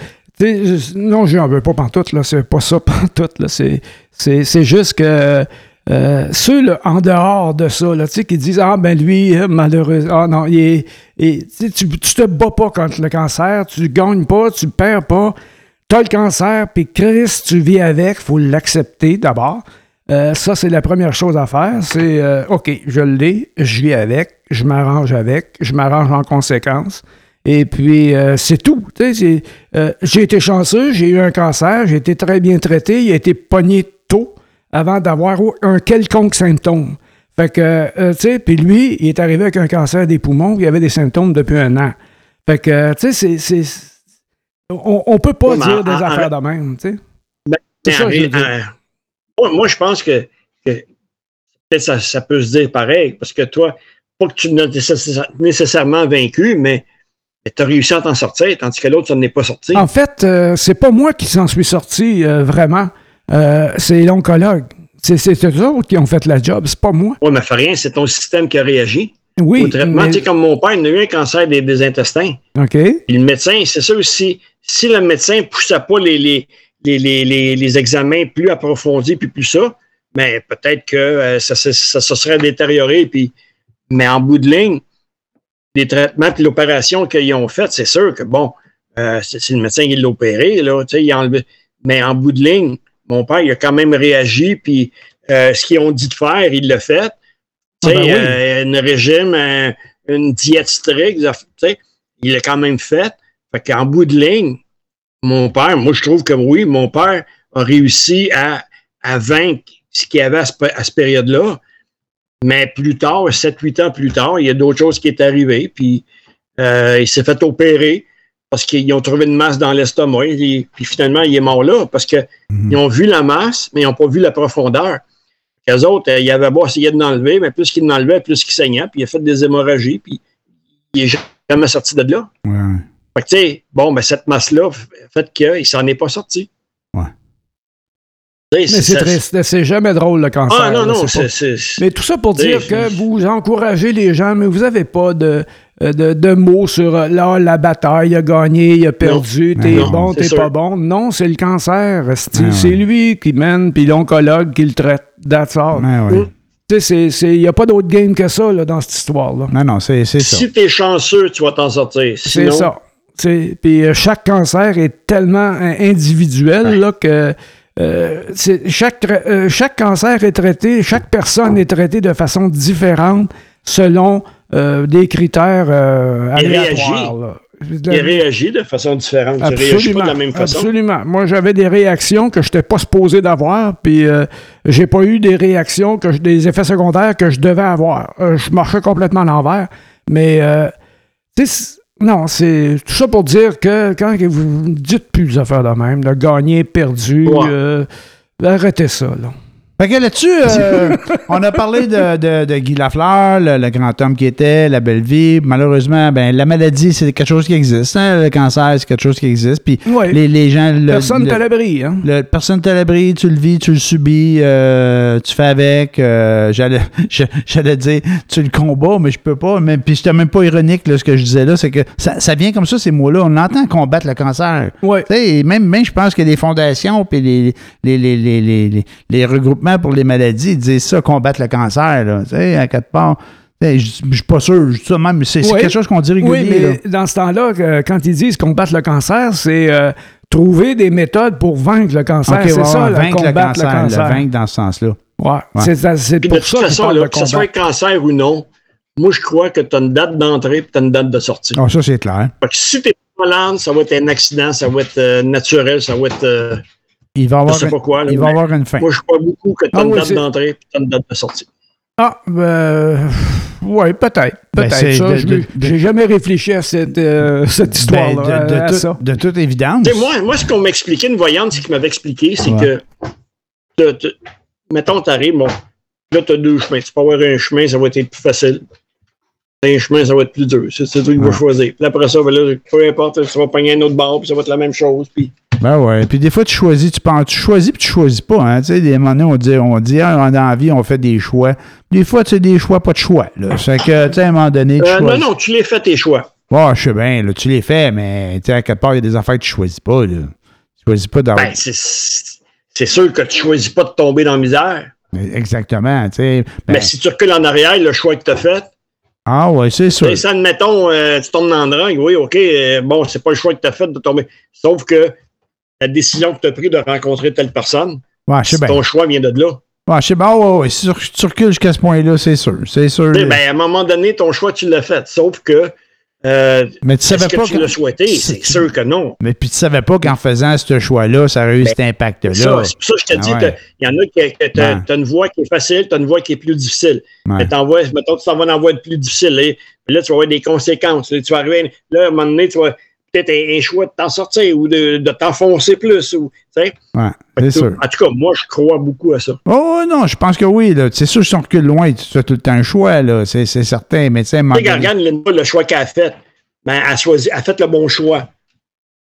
non, je n'en veux pas pantoute, là. C'est pas ça, pantoute, là. C'est juste que. Euh, ceux en dehors de ça, là, qui disent Ah, ben lui, malheureux, ah non, il est, tu, tu te bats pas contre le cancer, tu gagnes pas, tu perds pas, tu as le cancer, puis Chris, tu vis avec, il faut l'accepter d'abord. Euh, ça, c'est la première chose à faire. C'est euh, OK, je l'ai, je vis avec, je m'arrange avec, je m'arrange en conséquence. Et puis, euh, c'est tout. j'ai été chanceux, j'ai eu un cancer, j'ai été très bien traité, il a été pogné tôt avant d'avoir un quelconque symptôme. Fait que, tu sais, puis lui, il est arrivé avec un cancer des poumons, il avait des symptômes depuis un an. Fait que, tu sais, c'est. On, on peut pas dire des affaires de même, tu sais. C'est ça, je moi, je pense que, peut-être ça, ça, peut se dire pareil, parce que toi, pas que tu n'as nécessairement vaincu, mais, tu as réussi à t'en sortir, tandis que l'autre, ça n'est pas sorti. En fait, euh, c'est pas moi qui s'en suis sorti euh, vraiment. Euh, c'est l'oncologue. C'est eux autres qui ont fait la job, c'est pas moi. Oui, mais fait rien, c'est ton système qui a réagi. Oui. Au traitement, tu sais, comme mon père, il a eu un cancer des, intestins. OK. le médecin, c'est ça aussi. Si le médecin ne poussait pas les les, examens plus approfondis, puis plus ça, mais peut-être que euh, ça, ça, serait détérioré. Puis, mais en bout de ligne, les traitements et l'opération qu'ils ont faite, c'est sûr que, bon, euh, c'est le médecin qui l'a opéré, là, il a enlevé. Mais en bout de ligne, mon père, il a quand même réagi, puis euh, ce qu'ils ont dit de faire, il l'a fait. Ah ben un régime, une diète stricte, il l'a quand même fait. Fait qu'en bout de ligne, mon père, moi, je trouve que oui, mon père a réussi à, vaincre ce qu'il y avait à, cette période-là. Mais plus tard, 7-8 ans plus tard, il y a d'autres choses qui est arrivées. Puis euh, il s'est fait opérer parce qu'ils ont trouvé une masse dans l'estomac. Puis finalement, il est mort là parce qu'ils mhm. ont vu la masse, mais ils n'ont pas vu la profondeur. Les autres, euh, il avait beau essayer de l'enlever, mais plus qu'il l'enlevait, plus qu'il saignait. Puis il a fait des hémorragies. Puis il n'est jamais sorti de là. Fait que, tu sais, bon, ben, cette masse-là fait qu'il s'en est pas sorti. Ouais. Mais c'est triste. C'est jamais drôle, le cancer. Ah, non, non. c'est, Mais tout ça pour dire que vous encouragez les gens, mais vous n'avez pas de, de, de, mots sur euh, là, la bataille, il a gagné, il a perdu, t'es bon, t'es pas bon. Non, c'est le cancer. c'est lui qui mène, puis l'oncologue qui le traite. That's all. Ouais, il n'y a pas d'autre game que ça là, dans cette histoire-là. Non, non, c'est ça. Si tu es chanceux, tu vas t'en sortir. C'est ça. Puis euh, chaque cancer est tellement euh, individuel là, que euh, chaque, chaque cancer est traité, chaque personne est traitée de façon différente selon des critères aléatoires. Il réagit de façon différente. Absolument, pas de la même façon. Absolument. Moi, j'avais des réactions que je n'étais pas supposé d'avoir, puis j'ai pas eu des réactions, que des effets secondaires que je devais avoir. je marchais complètement à l'envers. Mais, tu sais, non, c'est tout ça pour dire que quand vous ne dites plus les affaires de même, de gagner, perdu, euh, arrêtez ça, là. Fait que là-dessus, euh, on a parlé de, de, Guy Lafleur, le, grand homme qui était, la belle vie. Malheureusement, ben, la maladie, c'est quelque chose qui existe. Hein. Le cancer, c'est quelque chose qui existe. Puis les, les, gens. personne ne l'abri. Hein? personne ne l'abri. Tu le vis, tu le subis, euh, tu fais avec. Euh, j'allais, j'allais dire, tu le combats, mais je peux pas. Mais, puis j'étais même pas ironique, là, ce que je disais là. C'est que ça, ça, vient comme ça, ces mots-là. On entend combattre le cancer. Ouais. Même, même, je pense que les fondations puis les, les, les, les, les regroupements pour les maladies, ils disent ça, combattre le cancer, là, tu sais, à quatre parts. Je ne suis pas sûr, je ça même, mais c'est quelque chose qu'on dit régulièrement. Oui, mais dans ce temps-là, euh, quand ils disent combattre le cancer, c'est euh, trouver des méthodes pour vaincre le cancer. c'est ça, vaincre combattre le cancer, le, vaincre dans ce sens-là. Ouais, c'est pour de toute façon, que ce soit un cancer ou non, moi, je crois que tu as une date d'entrée et tu as une date de sortie. Ah, ça, c'est clair. Fait que si tu es malade, ça va être un accident, ça va être euh, naturel, ça va être il va avoir, il va avoir une fin. Moi, je crois beaucoup que tu as ah, une date d'entrée et tu as une date de sortie. Ah, ben, oui, peut-être. Ben, peut-être. J'ai jamais réfléchi à cette, euh, cette ben, histoire-là. de, de, tout, de, toute évidence. Moi, moi, ce qu'on m'expliquait, une voyante, ce qui m'avait expliqué, c'est que, mettons, tu arrives, bon, là, tu as deux chemins. Tu peux avoir un chemin, ça va être plus facile. un chemin, ça va être plus dur. C'est c'est toi qui vas choisir. Puis après ça, ben là, peu importe, tu vas pogner un autre bord, puis ça va être la même chose. Puis Ben ouais. Puis des fois, tu choisis, tu penses, tu choisis puis tu choisis pas. Hein. Tu sais, des moments donné, on dit, on dit, ah, envie, on fait des choix. Des fois, tu sais, des choix, pas de choix. Là. C'est que, tu sais, à un moment donné, tu Euh, non, non, tu les fais tes choix. Ouais, je sais bien, là, tu les fais, mais tu sais, à quelque part, il y a des affaires que tu choisis pas. Là. Tu choisis pas d'avoir. Ben, c'est c'est sûr que tu choisis pas de tomber dans la misère. Exactement, tu sais. Ben, Mais si tu recules en arrière, le choix que tu as fait, Ah ouais, c'est sûr. Et ça, admettons, euh, tu tombes dans le drogue, oui, OK, euh, bon, c'est pas le choix que tu as fait de tomber. Sauf que la décision que tu as prise de rencontrer telle personne, Ouais, je sais bien. ton choix vient de là. Ouais, je sais bien. Ouais, ouais, si tu, tu recules jusqu'à ce point-là, c'est sûr. C'est sûr. Tu Ben, à un moment donné, ton choix, tu l'as fait. Sauf que, euh, mais tu savais pas que tu l'as souhaité? C'est- sûr que non. Mais puis tu savais pas qu'en faisant ce choix-là, ça aurait eu cet impact-là. C'est pour ça que je te Ah dis, ouais. il y en a qui t'as Ouais. t'as une voie qui est facile, tu as une voie qui est plus difficile. Ouais. Mais t'envoies, mettons, tu t'en vas dans la voie de plus difficile. et- Là, tu vas avoir des conséquences. Là, tu vas arriver, là, à un moment donné, tu vas peut-être un, un choix de t'en sortir ou de, de t'enfoncer plus. Ou, tu sais. Ouais, c'est sûr. En tout cas, moi, je crois beaucoup à ça. Oh non, je pense que oui. C'est sûr, si on recule loin, tu fais tout le temps un choix, là. C'est, c'est certain. Mais tu sais, le choix qu'elle a fait, ben, elle, a choisi, elle a fait le bon choix.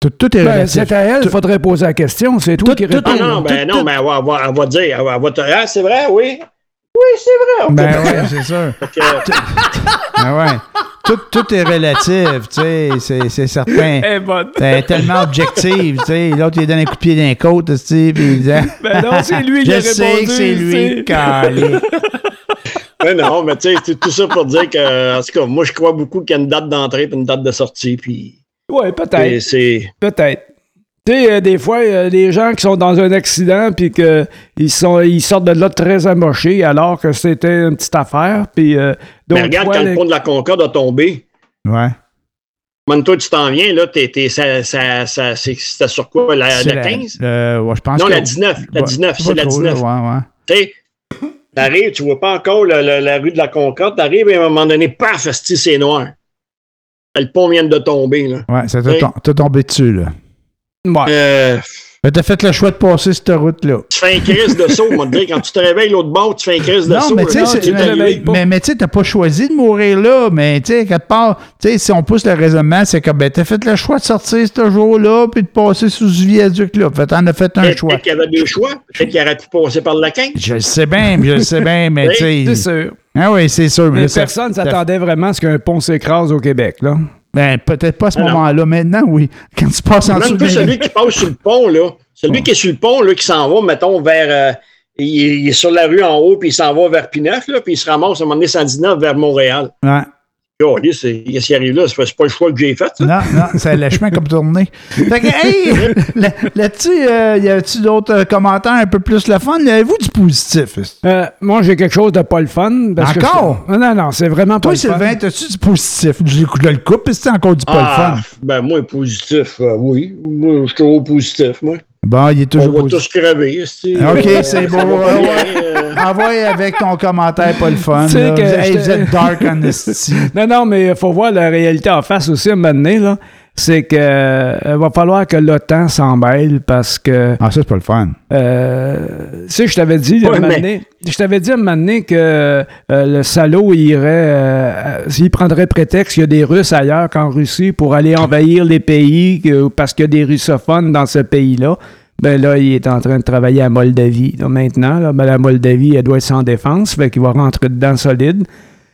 tout, tout est Ben, c'est à elle, il faudrait poser la question. C'est toi tout- qui réponds. Ah non, ben tout- non, mais elle va, elle va- elle va dire, elle va, elle va te ah, c'est vrai, oui. Oui, c'est vrai. Ben ouais, c'est sûr. Ben ouais. Tout, tout est relatif, tu sais, c'est, c'est certain. Bonne. C'est tellement objectif, tu sais. L'autre, il donne un coup de pied d'un côte, tu sais, puis il dit... Ben non, c'est lui qui Je a sais répondu, que c'est lui, calé. ben non, mais tu sais, c'est tout ça pour dire que, en tout cas, moi, je crois beaucoup qu'il y a une date d'entrée et une date de sortie. Puis, Ouais, et peut-être. c'est. Peut-être. Tu sais, euh, des fois, il y a des gens qui sont dans un accident puis que ils sont ils sortent de là très amochés alors que c'était une petite affaire. Puis euh, Mais regarde, fois, quand les- le pont de la Concorde a tombé, Ouais. Toi, tu t'en viens, là, t'es, t'es, ça, ça, c'est- c'était sur quoi, la, C'est la 15? le- ouais, je pense non, que- la 19. La Ouais, 19, pas c'est la trop, 19. là, ouais, ouais. Tu sais, t'arrives, tu vois pas encore la, la- la rue de la Concorde, t'arrives et à un moment donné, paf, c'est noir. Le pont vient de tomber, là. Ouais, ça t'a Oui. tom- t'as tombé dessus, là. Ouais. Euh, Mais T'as fait le choix de passer cette route-là. tu fais un crise de saut, moi, te dire, quand tu te réveilles l'autre bord, tu fais un crise de Non, saut. mais tu sais, c'est-. Mais, mais tu sais, t'as pas choisi de mourir là, mais tu sais, quelque part, tu sais, si on pousse le raisonnement, c'est que ben, t'as fait le choix de sortir ce jour-là puis de passer sous ce viaduc-là. Fait t'en as fait un Peut-être choix. peut-être qu'il y avait deux choix. Peut-être qu'il aurait pu passer par la 15. Je le sais bien, je le sais bien, mais tu C'est sais. sûr. Ah oui, c'est sûr. Mais Mais personne s'attendait vraiment à ce qu'un pont s'écrase au Québec, là. Ben, peut-être pas à ce moment-là. Maintenant, oui. Quand tu passes en dessous Même pas celui qui passe sur le pont, là. Celui qui est sur le pont, là, qui s'en va, mettons, vers. euh, il, est sur la rue en haut, puis il s'en va vers Pinef, là, puis il se ramasse à un moment donné 119 vers Montréal. Ouais. Oh, qu'est-ce qui arrive là? C'est pas, c'est pas le choix que j'ai fait, ça. Non, non, c'est le chemin comme tourné. Fait que, hey, là- là-dessus, euh, y a-tu d'autres euh, commentaires un peu plus le fun? Avez-vous du positif? Euh, moi, j'ai quelque chose de pas le fun. parce que Encore? je- Non, non, non, c'est vraiment pas Toi, le fun. Sylvain, t'as-tu du positif? Je, je le coupe, c'est encore du pas Ah, le fun. ben, moi, positif, euh, oui. Moi, je suis toujours positif, moi. Bon, il est On toujours va positif. tous crever, esti. OK, Euh, c'est beau. va bien, ouais. euh. Envoie avec ton commentaire pas le fun. Tu sais là. que Vous, hey, vous êtes dark en. Non, non, mais il faut voir la réalité en face aussi à un moment donné, là. C'est que euh, va falloir que l'OTAN s'en mêle parce que Ah, ça, c'est pas le fun. euh, tu sais, je t'avais dit, Ouais, un moment mais- donné- je t'avais dit un moment donné que euh, le salaud il irait, euh, s'il prendrait prétexte qu'il y a des Russes ailleurs qu'en Russie pour aller envahir les pays que- parce qu'il y a des russophones dans ce pays-là. Ben là, il est en train de travailler à Moldavie. là, maintenant, là, ben, la Moldavie, elle doit être sans défense, fait qu'il va rentrer dedans solide.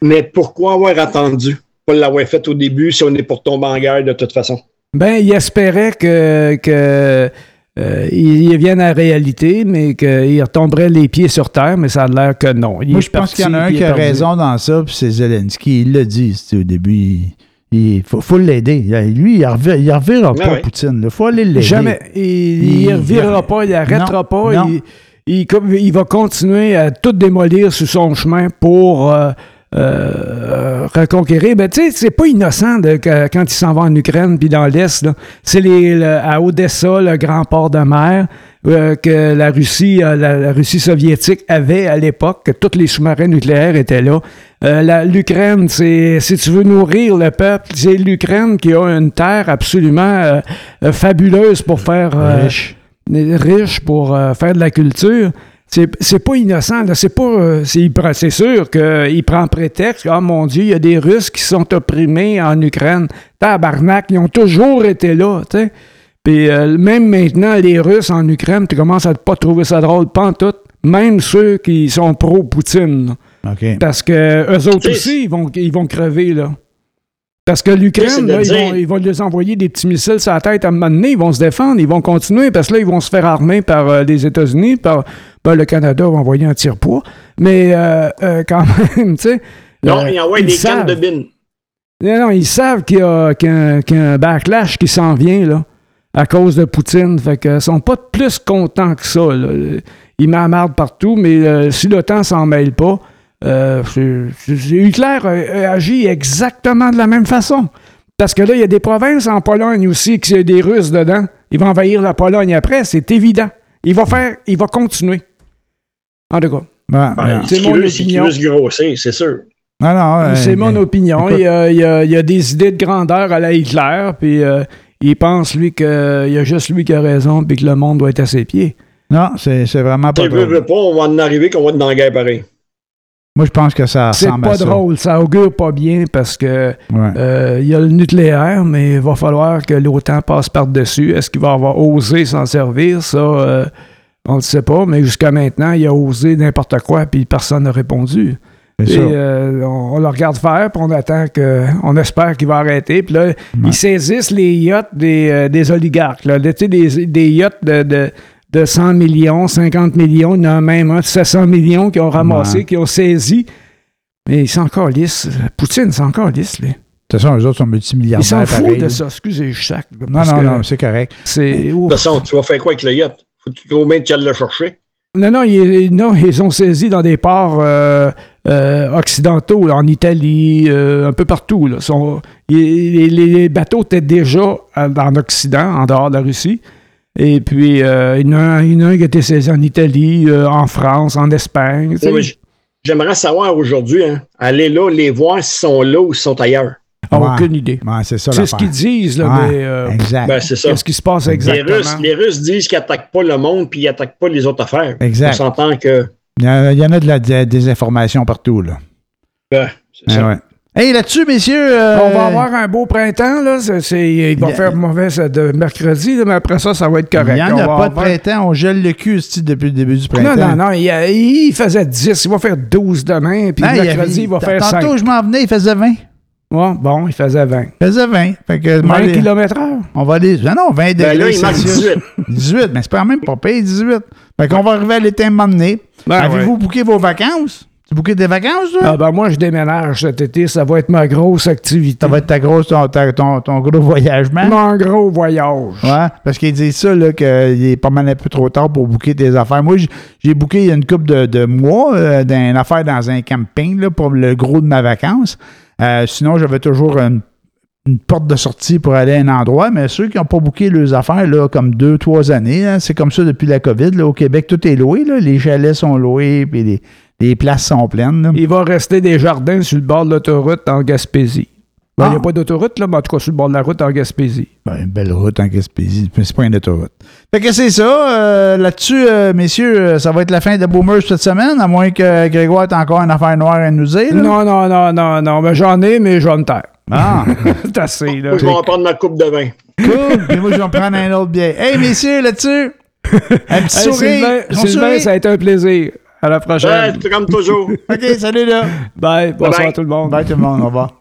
Mais pourquoi avoir attendu? Pas l'avoir fait au début si on est pour tomber en guerre de toute façon. Ben, il espérait que, que euh, il il vienne à la réalité, mais qu'il retomberait les pieds sur terre, mais ça a l'air que non. Il Moi, je pense qu'il y en a un qui a perdu. raison dans ça, puis c'est Zelensky. Il l'a dit au début. Il, faut, faut l'aider. Lui, il ne revira, il reverra pas Ah ouais. Poutine. Il faut aller l'aider. Jamais. Il ne revirera pas, il n'arrêtera pas. non. Il, il, comme- il va continuer à tout démolir sur son chemin pour euh, euh, reconquérir. Ben, tu sais, c'est pas innocent de, quand il s'en va en Ukraine puis dans l'Est. C'est les- le- à Odessa, le grand port de mer. euh, que la Russie, euh, la, la Russie soviétique avait à l'époque, que tous les sous-marins nucléaires étaient là. Euh, L'Ukraine, c'est si tu veux nourrir le peuple, c'est l'Ukraine qui a une terre absolument fabuleuse pour faire Riche. riche pour faire de la culture. C'est pas innocent. C'est pas. Euh, c'est sûr qu'il prend prétexte. Ah mon Dieu, il y a des Russes qui sont opprimés en Ukraine. Tabarnak, ils ont toujours été là. sais. Puis euh, même maintenant, les Russes en Ukraine, tu commences à pas trouver ça drôle, pas tout. Même ceux qui sont pro-Poutine. Parce que eux autres aussi, ils vont, ils vont crever, là. Parce que l'Ukraine, ils vont, ils vont les envoyer des petits missiles sur la tête à un moment donné, ils vont se défendre, ils vont continuer, parce que là, ils vont se faire armer par euh, les États-Unis, par ben, le Canada va envoyer un tire-poids. Mais euh, euh, quand même, tu sais. Non, ils envoient des cannes de bine. Non, non, ils savent qu'il y a, un backlash qui s'en vient, là, à cause de Poutine. Fait que sont pas plus contents que ça. Là. Ils m'emmerdent partout, mais si l'OTAN s'en mêle pas, euh, Hitler agit exactement de la même façon. Parce que là, il y a des provinces en Pologne aussi qui ont des Russes dedans. Ils vont envahir la Pologne après, c'est évident. Il va faire, il va continuer. En tout cas. Ben, c'est mon opinion. c'est sûr. c'est mon opinion. Il y, a, il, y a, des idées de grandeur à la Hitler, puis euh, il pense, lui, qu'il y a juste lui qui a raison, puis que le monde doit être à ses pieds. Non, c'est vraiment pas. Tu veux pas, on va en arriver qu'on va être dans la guerre pareil. Moi, je pense que ça C'est pas drôle, ça. augure pas bien parce que euh, il y a le nucléaire, mais il va falloir que l'OTAN passe par-dessus. Est-ce qu'il va avoir osé s'en servir? Ça, euh, on ne sait pas, mais jusqu'à maintenant, il a osé n'importe quoi, puis personne n'a répondu. Et euh, on, le regarde faire, puis on attend que. On espère qu'il va arrêter. Puis là, ils saisissent les yachts des, oligarques. Là, des, des yachts de de 100 millions, 50 millions. Il y en a même un de 700 millions qui ont ramassé, qui ont saisi. Mais ils sont encore lisses. Poutine, c'est encore lisse, lui. De toute façon, eux autres sont multimilliardaires. Ils s'en foutent de ça. Excusez, je sac. Non, non, non, c'est correct. De toute façon, tu vas faire quoi avec le yacht? Faut combien tu ailles le chercher? Non, non, ils, non, ils ont saisi dans des ports euh, euh, occidentaux, en Italie, euh, un peu partout. Là. les, les, bateaux étaient déjà en Occident, en dehors de la Russie. Et puis, euh, il, y en a, un qui a été saisi en Italie, euh, en France, en Espagne. J'aimerais savoir aujourd'hui, hein, aller là, les voir s'ils sont là ou s'ils sont ailleurs. aucune idée. c'est ce qu'ils disent, là, mais euh, exact. Ben, c'est ça. Qu'est-ce qui se passe exactement? Les Russes, les Russes disent qu'ils n'attaquent pas le monde puis ils n'attaquent pas les autres affaires. Exact. On s'entend que. Il y, en a de la désinformation partout, là. Ben, c'est ça. Hey, là-dessus, messieurs. Euh, on va avoir un beau printemps, là. il va faire mauvais de mercredi, mais après ça, ça va être correct. Il n'y en a pas de printemps. On gèle le cul depuis le début du printemps. Non, non, non. Il, faisait 10. Il va faire 12 demain. Puis mercredi, il, va faire 5. Tantôt, je m'en venais, il faisait 20. Ouais, bon, il faisait 20. Il faisait 20. Fait que, 20 km heure? On va aller. Non, non, 20 ben Là, il marque 18. 18, mais c'est pas même pas payé 18. Fait qu'on va arriver à l'été un moment donné. Ben Avez-vous booké vos vacances? Tu bouquet des vacances, toi? Ah ben moi, je déménage cet été. Ça va être ma grosse activité. Ça va être ta grosse, ton, ton, gros voyagement? Mon gros voyage. Ouais, parce qu'il dit ça, là, qu'il est pas mal un peu trop tard pour bouquer tes affaires. Moi, j'ai booké il y a une couple de, de mois euh, d'une affaire dans un camping là, pour le gros de ma vacance. Euh, sinon, j'avais toujours une, porte de sortie pour aller à un endroit, mais ceux qui n'ont pas booké leurs affaires, là, comme deux, trois années, hein, c'est comme ça depuis la COVID. Là, au Québec, tout est loué. Là, les chalets sont loués, puis les les places sont pleines. Il va rester des jardins sur le bord de l'autoroute en Gaspésie. Ben, il n'y a ah. pas d'autoroute, là, mais en tout cas sur le bord de la route en Gaspésie. Ben, une belle route en Gaspésie, mais c'est pas une autoroute. Fait que c'est ça. Euh, là-dessus, euh, messieurs, euh, ça va être la fin de Boomers cette semaine, à moins que Grégoire ait encore une affaire noire à nous dire. Non, non, non, non, non. Ben, j'en ai, mais je vais me taire. Ah! c'est assez, là. Moi, je vais en prendre ma coupe de vin. Cool! Et moi, je vais en prendre un autre bien. Hey, messieurs, là-dessus! Un petit sourire. Sylvain, ça a été un plaisir. À la prochaine. Ouais, comme toujours. OK, salut là. Bye. Bonsoir à tout le monde. Bye tout le monde. Au revoir.